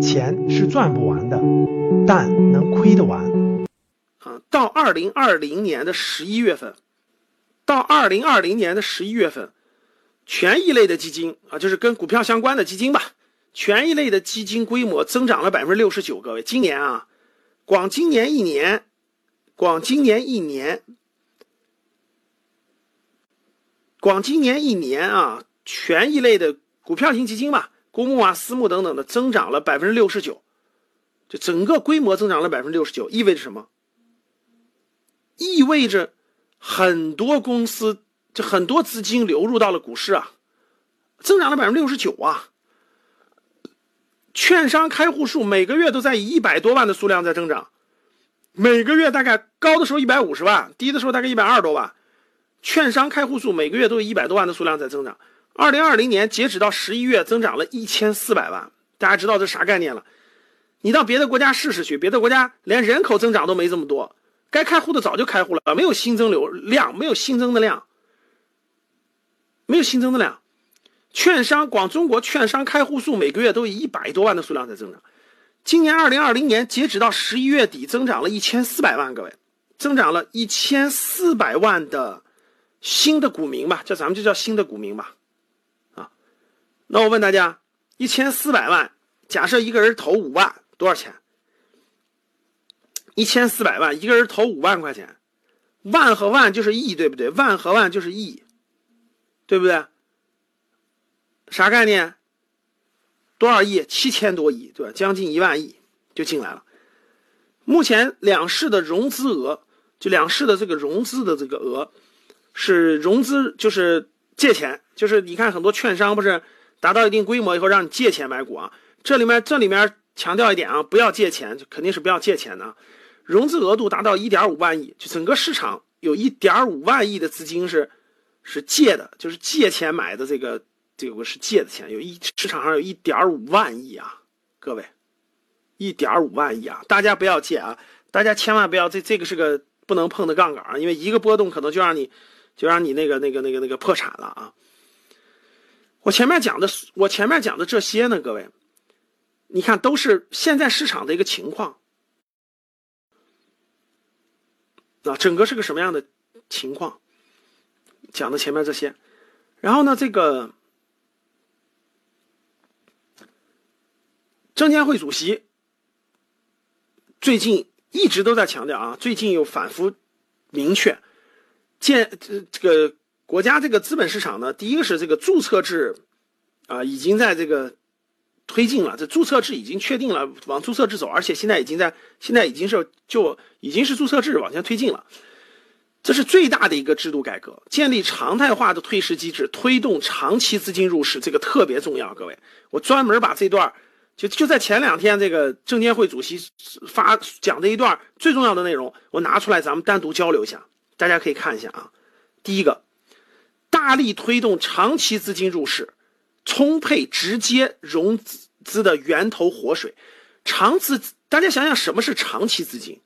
钱是赚不完的，但能亏得完。啊，到二零二零年的十一月份，到二零二零年的十一月份，权益类的基金啊，就是跟股票相关的基金吧，权益类的基金规模增长了百分之六十九。各位，今年啊，光今年一年，光今年一年，光今年一年啊，权益类的股票型基金吧，公募啊、私募等等的，增长了百分之六十九，就整个规模增长了百分之六十九，意味着什么？意味着很多公司，就很多资金流入到了股市啊，增长了百分之六十九啊。券商开户数每个月都在以一百多万的数量在增长，每个月大概高的时候一百五十万，低的时候大概一百二十多万。券商开户数每个月都有一百多万的数量在增长。二零二零年截止到十一月，增长了一千四百万。大家知道这啥概念了？你到别的国家试试去，别的国家连人口增长都没这么多。该开户的早就开户了，没有新增流量，没有新增的量，没有新增的量。券商光中国券商开户数每个月都以一百多万的数量在增长。今年二零二零年截止到十一月底，增长了一千四百万，各位，增长了一千四百万的新的股民吧，叫咱们就叫新的股民吧，那我问大家，一千四百万，假设一个人投五万，多少钱？一千四百万，一个人投五万块钱，万和万就是亿，对不对？万和万就是亿，对不对？啥概念？多少亿？七千多亿，对吧？将近一万亿就进来了。目前两市的融资额，就两市的这个融资的这个额，是融资就是借钱，就是你看很多券商不是达到一定规模以后让你借钱买股啊？这里面这里面强调一点啊，不要借钱，肯定是不要借钱的。融资额度达到一点五万亿，就整个市场有一点五万亿的资金是是借的，就是借钱买的这个这个是借的钱，有一市场上有一点五万亿啊，各位，一点五万亿啊，大家不要借啊，大家千万不要这这个是个不能碰的杠杆啊，因为一个波动可能就让你就让你那个那个那个那个破产了啊。我前面讲的我前面讲的这些呢，各位，你看都是现在市场的一个情况。啊，整个是个什么样的情况？讲的前面这些，然后呢，这个证监会主席最近一直都在强调啊，最近又反复明确，建这这个国家这个资本市场呢，第一个是这个注册制啊，已经在这个。推进了，这注册制已经确定了，往注册制走，而且现在已经在，现在已经是就已经是注册制往前推进了，这是最大的一个制度改革，建立常态化的退市机制，推动长期资金入市，这个特别重要。各位，我专门把这段就就在前两天这个证监会主席发讲的一段最重要的内容，我拿出来咱们单独交流一下，大家可以看一下啊。第一个，大力推动长期资金入市。充沛直接融资的源头活水，长资大家想想什么是长期资金？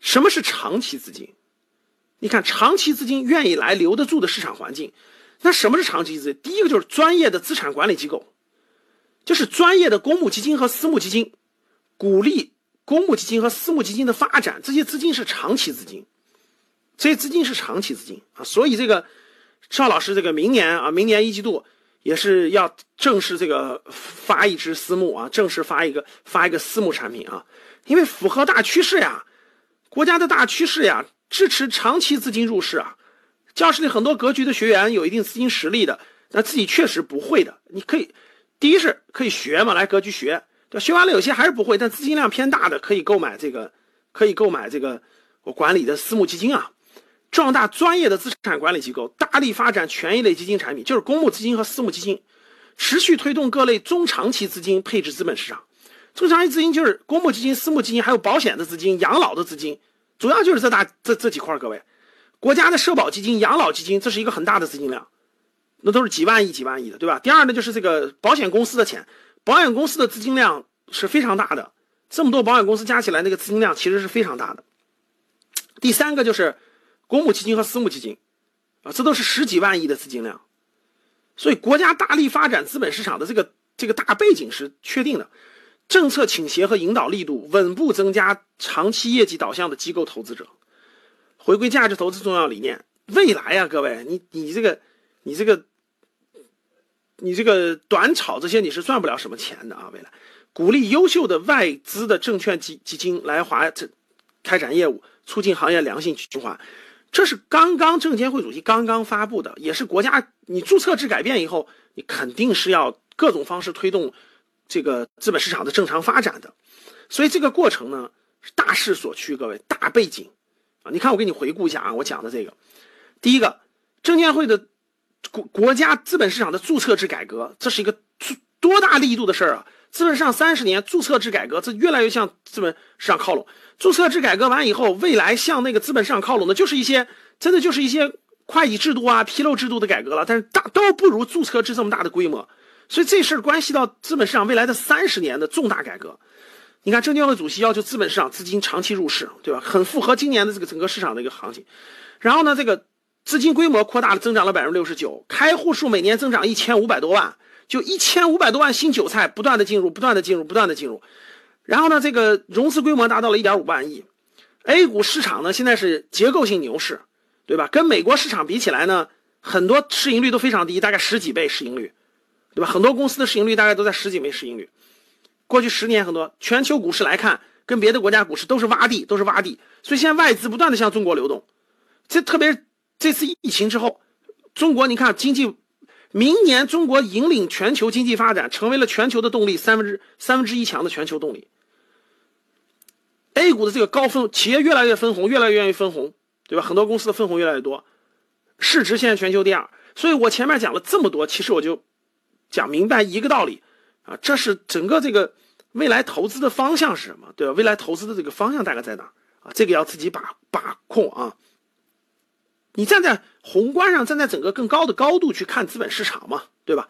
什么是长期资金？你看长期资金愿意来留得住的市场环境，那什么是长期资金？第一个就是专业的资产管理机构，就是专业的公募基金和私募基金，鼓励公募基金和私募基金的发展，这些资金是长期资金，这些资金是长期资金啊，所以这个。邵老师，这个明年啊，明年一季度也是要正式这个发一支私募啊，正式发一个发一个私募产品啊，因为符合大趋势呀，国家的大趋势呀，支持长期资金入市啊。教室里很多格局的学员有一定资金实力的，那自己确实不会的，你可以，第一是可以学嘛，来格局学，对学完了有些还是不会，但资金量偏大的可以购买这个，可以购买这个我管理的私募基金啊。壮大专业的资产管理机构，大力发展权益类基金产品，就是公募基金和私募基金，持续推动各类中长期资金配置资本市场。中长期资金就是公募基金、私募基金，还有保险的资金、养老的资金，主要就是这大这这几块。各位，国家的社保基金、养老基金，这是一个很大的资金量，那都是几万亿、几万亿的，对吧？第二呢，就是这个保险公司的钱，保险公司的资金量是非常大的，这么多保险公司加起来，那个资金量其实是非常大的。第三个就是。公募基金和私募基金，啊，这都是十几万亿的资金量，所以国家大力发展资本市场的这个这个大背景是确定的，政策倾斜和引导力度稳步增加长期业绩导向的机构投资者，回归价值投资重要理念。未来啊，各位，你你这个你这个你这个短炒这些你是赚不了什么钱的啊！未来鼓励优秀的外资的证券基基金来华这开展业务，促进行业良性循环。这是刚刚证监会主席刚刚发布的，也是国家你注册制改变以后，你肯定是要各种方式推动这个资本市场的正常发展的。所以这个过程呢是大势所趋，各位大背景啊，你看我给你回顾一下啊，我讲的这个，第一个，证监会的国国家资本市场的注册制改革，这是一个多大力度的事儿啊！资本市场三十年注册制改革，这越来越向资本市场靠拢。注册制改革完以后，未来向那个资本市场靠拢的，就是一些真的就是一些会计制度啊、披露制度的改革了。但是大都不如注册制这么大的规模，所以这事儿关系到资本市场未来的三十年的重大改革。你看，证监会主席要求资本市场资金长期入市，对吧？很符合今年的这个整个市场的一个行情。然后呢，这个资金规模扩大了，增长了百分之六十九，开户数每年增长一千五百多万。就一千五百多万新韭菜不断的进入，不断的进入，不断的进入，然后呢，这个融资规模达到了一点五万亿，A 股市场呢现在是结构性牛市，对吧？跟美国市场比起来呢，很多市盈率都非常低，大概十几倍市盈率，对吧？很多公司的市盈率大概都在十几倍市盈率。过去十年很多全球股市来看，跟别的国家股市都是洼地，都是洼地。所以现在外资不断的向中国流动，这特别这次疫情之后，中国你看经济。明年中国引领全球经济发展，成为了全球的动力，三分之三分之一强的全球动力。A 股的这个高分企业越来越分红，越来越愿意分红，对吧？很多公司的分红越来越多，市值现在全球第二。所以我前面讲了这么多，其实我就讲明白一个道理啊，这是整个这个未来投资的方向是什么，对吧？未来投资的这个方向大概在哪啊？这个要自己把把控啊。你站在宏观上，站在整个更高的高度去看资本市场嘛，对吧？